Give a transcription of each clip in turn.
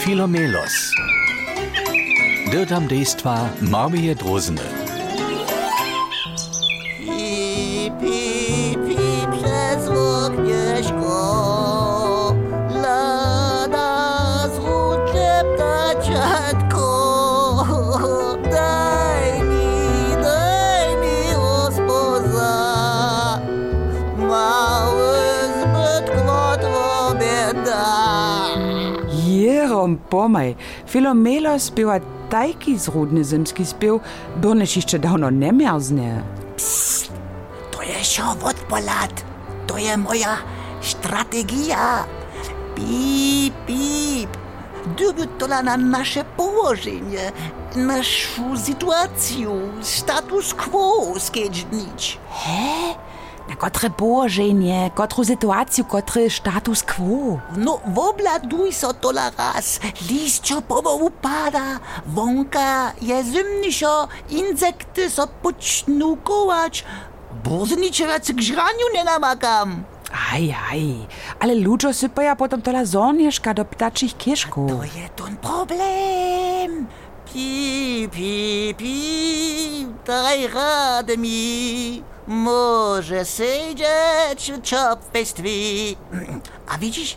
Filomelos. Dirtam dejstva Marmije Drozene. Pi, pi, pi. Mały zbyt kwotwo bieda. Mirom Pomaj, Filomelo speva tajki zrodni zimski spev, doneš išče davno ne mrzne. Psst, to je šel odpolad, to je moja strategija. Pip, pip, debutola na naše położenie, naszą sytuację, status quo z nić. He? Na kotre położenie, kotru sytuację, kotry status quo. No, wobladuj so tola raz. Liścio pomału pada, wąka je zimniszo, insekty so poczną kołać. Bozničevac k žraniu nenamakam. Aj, aj, ale ludzie sypaja potom tola zornieszka do ptačích kieszków. To je ten problem. Pi, pi, pi, daj radę mi. Może siedzieć w czopestwie. A widzisz,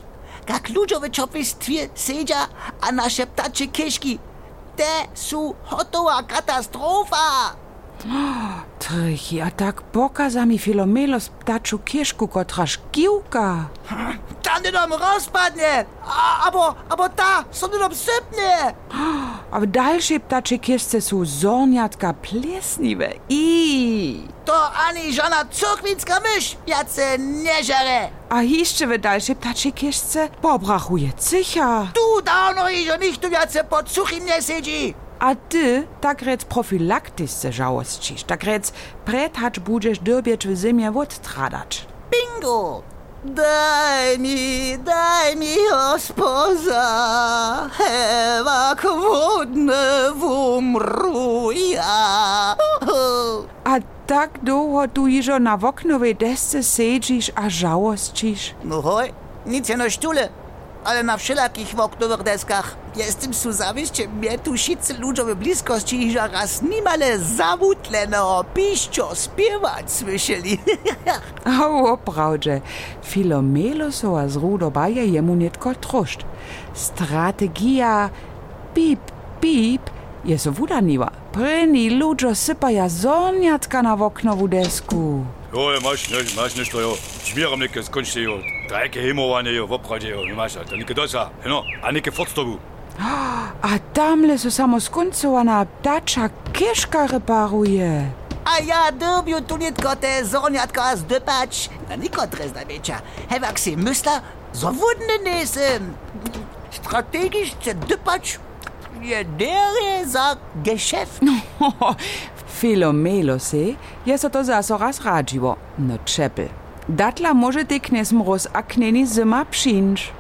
jak ludzie w czopestwie siedzia, a nasze ptacze kieszki, te są hotowa katastrofa. Trichy, a tak pokaza mi Filomelos ptaču kieszku, kotra szkiłka. Ta nie nam rozpadnie, a, abo, abo ta, co nie nam sypnie. A w dalszej ptaczej kieszce są zorniatka plesniwe. I. To ani żona cukwincka mysz, jace nie żere. A jeszcze w dalszej ptaczej kieszce pobrachuje cycha. Tu dawno iż nicht jace pod suchim nie siedzi. A ty tak rec profilaktysce żałostczysz, tak rec pretacz budziesz dobieć w zimie odtradać. Bingo! Daj mi, daj mi ospoza, hewak wodny wumru ja. A tak długo tu iżo na woknowej desce siedzisz a żałostczysz. No hoj, nic je no štule, ale na wszelakich oknowych deskach. Jestem su zawiście, mnie tu wszyscy ludzie w bliskości iż raz nimale zawutlenego piścio śpiewać słyszeli. A oprawdźe, Filomelosowa z Rudobaja jemu netko troszcz. Strategia pip, pip je so wudaniła. Pryni ludzie sypaja zorniatka na woknowu desku. Jo, masz, ne, masz nešto, jo. Šmieram neke skončte, jo. strajke hemovanje v obhođejo, imaš ali neke dosa, eno, a neke fotstovu. A tamle so samo skoncovana ptača keška reparuje. A ja dobil tu nitko te zonjatka z depač, na nikot res največja. Hevak si misla, zavodne nesem. Strategišče depač je dere za gešeft. No, filomelo se, je se to zaso razrađivo, no čepel. Datla może ty knesm roz a kneni zima przyńcz.